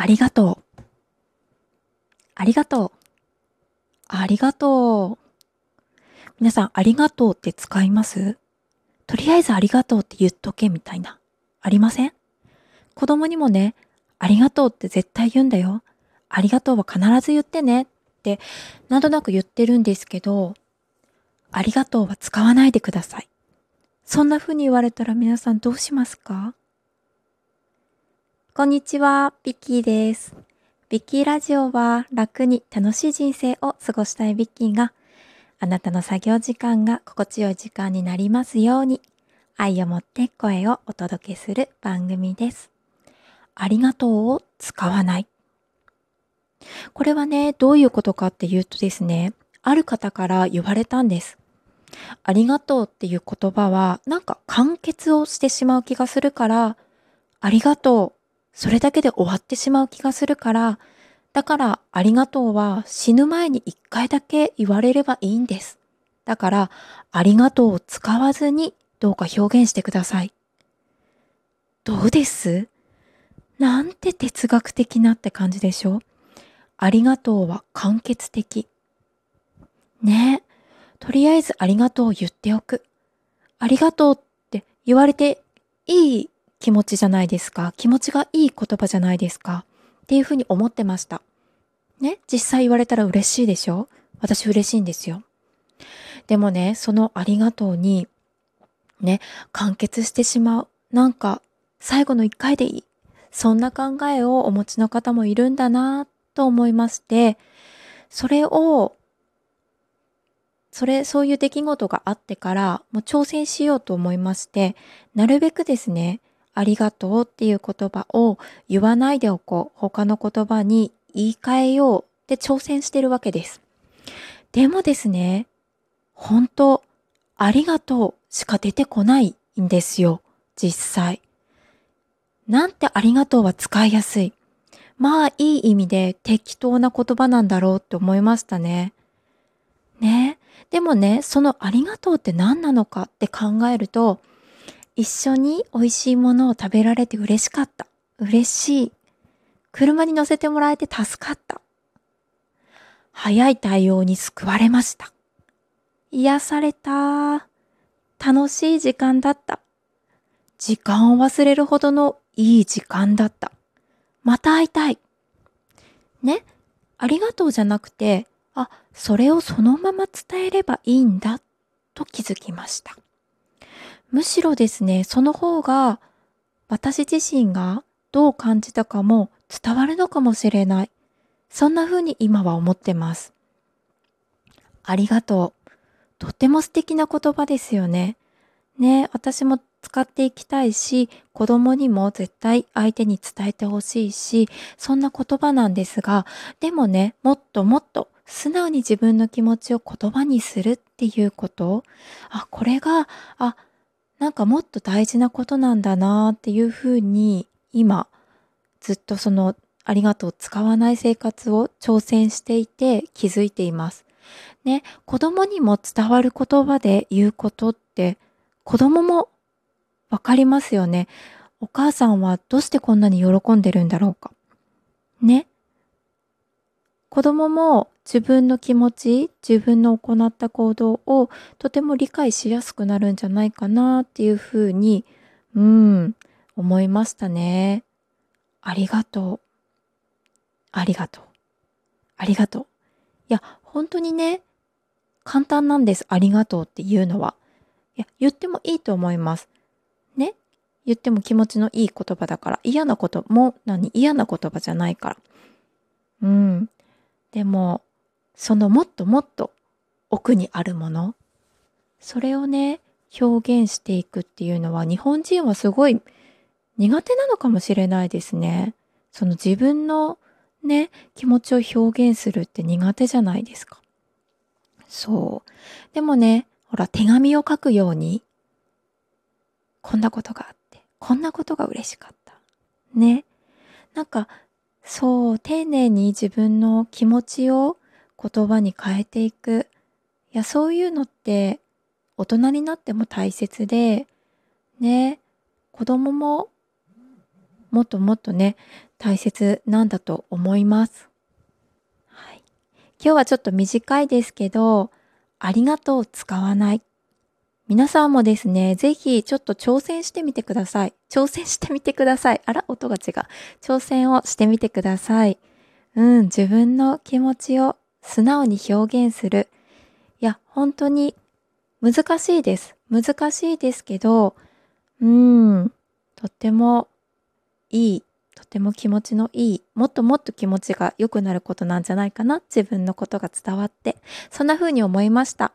ありがとう。ありがとう。ありがとう。皆さん、ありがとうって使います？とりあえずありがとうって言っとけみたいな。ありません？子供にもね、ありがとうって絶対言うんだよ。ありがとうは必ず言ってねって、なんとなく言ってるんですけど、ありがとうは使わないでください。そんな風に言われたら皆さんどうしますか？こんにちは、ビッキーです。ビッキーラジオは楽に楽しい人生を過ごしたいビッキーがあなたの作業時間が心地よい時間になりますように愛を持って声をお届けする番組です。ありがとうを使わない。これはね、どういうことかっていうとですね、ある方から言われたんです。ありがとうっていう言葉はなんか完結をしてしまう気がするから、ありがとうそれだけで終わってしまう気がするから、だからありがとうは死ぬ前に一回だけ言われればいいんです。だからありがとうを使わずにどうか表現してください。どうです？なんて哲学的なって感じでしょありがとうは完結的。ねえとりあえずありがとうを言っておく。ありがとうって言われていい気持ちじゃないですか？気持ちがいい言葉じゃないですか？っていうふうに思ってました。ね、実際言われたら嬉しいでしょ？私嬉しいんですよ。でもね、そのありがとうに、ね、完結してしまう。なんか、最後の一回でいい。そんな考えをお持ちの方もいるんだなと思いまして、それを、それ、そういう出来事があってから、もう挑戦しようと思いまして、なるべくですね、ありがとうっていう言葉を言わないでおこう。他の言葉に言い換えようって挑戦してるわけです。でもですね、本当ありがとうしか出てこないんですよ。実際。なんてありがとうは使いやすい。まあいい意味で適当な言葉なんだろうって思いましたね。ね。でもね、そのありがとうって何なのかって考えると、一緒に美味しいものを食べられて嬉しかった。嬉しい。車に乗せてもらえて助かった。早い対応に救われました。癒された。楽しい時間だった。時間を忘れるほどのいい時間だった。また会いたい。ね、ありがとうじゃなくて、あ、それをそのまま伝えればいいんだと気づきました。むしろですね、その方が私自身がどう感じたかも伝わるのかもしれない。そんな風に今は思ってます。ありがとう。とっても素敵な言葉ですよね。ね、私も使っていきたいし、子供にも絶対相手に伝えてほしいし、そんな言葉なんですが、でもね、もっともっと素直に自分の気持ちを言葉にするっていうこと、あ、これが、あ、なんかもっと大事なことなんだなっていうふうに今ずっとそのありがとう使わない生活を挑戦していて気づいています。ね、子供にも伝わる言葉で言うことって子供もわかりますよね。お母さんはどうしてこんなに喜んでるんだろうか。ね。子供も自分の気持ち、自分の行った行動をとても理解しやすくなるんじゃないかなっていうふうに、うん、思いましたね。ありがとう。ありがとう。ありがとう。いや、本当にね、簡単なんです。ありがとうっていうのは。いや、言ってもいいと思います。ね？言っても気持ちのいい言葉だから。嫌なことも何？嫌な言葉じゃないから。うん。でも、そのもっともっと奥にあるもの、それをね、表現していくっていうのは日本人はすごい苦手なのかもしれないですね。その自分のね、気持ちを表現するって苦手じゃないですか。そう。でもね、ほら、手紙を書くように、こんなことがあって、こんなことが嬉しかった。ね。なんか、そう、丁寧に自分の気持ちを言葉に変えていく。いや、そういうのって大人になっても大切で、ね、子供ももっともっとね、大切なんだと思います。はい。今日はちょっと短いですけど、ありがとう使わない。皆さんもですね、ぜひちょっと挑戦してみてください。挑戦してみてください。あら、音が違う。挑戦をしてみてください。うん、自分の気持ちを素直に表現する。いや、本当に難しいです。難しいですけど、うん、とってもいい、とても気持ちのいい、もっともっと気持ちが良くなることなんじゃないかな。自分のことが伝わって。そんな風に思いました。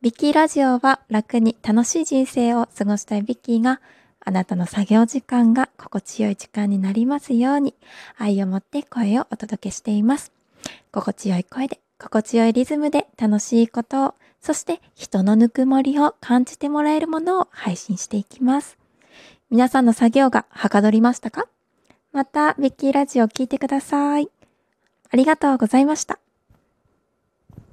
ビッキーラジオは楽に楽しい人生を過ごしたいビッキーがあなたの作業時間が心地よい時間になりますように愛を持って声をお届けしています。心地よい声で心地よいリズムで楽しいことをそして人のぬくもりを感じてもらえるものを配信していきます。皆さんの作業がはかどりましたか？また、ビッキーラジオを聴いてください。ありがとうございました。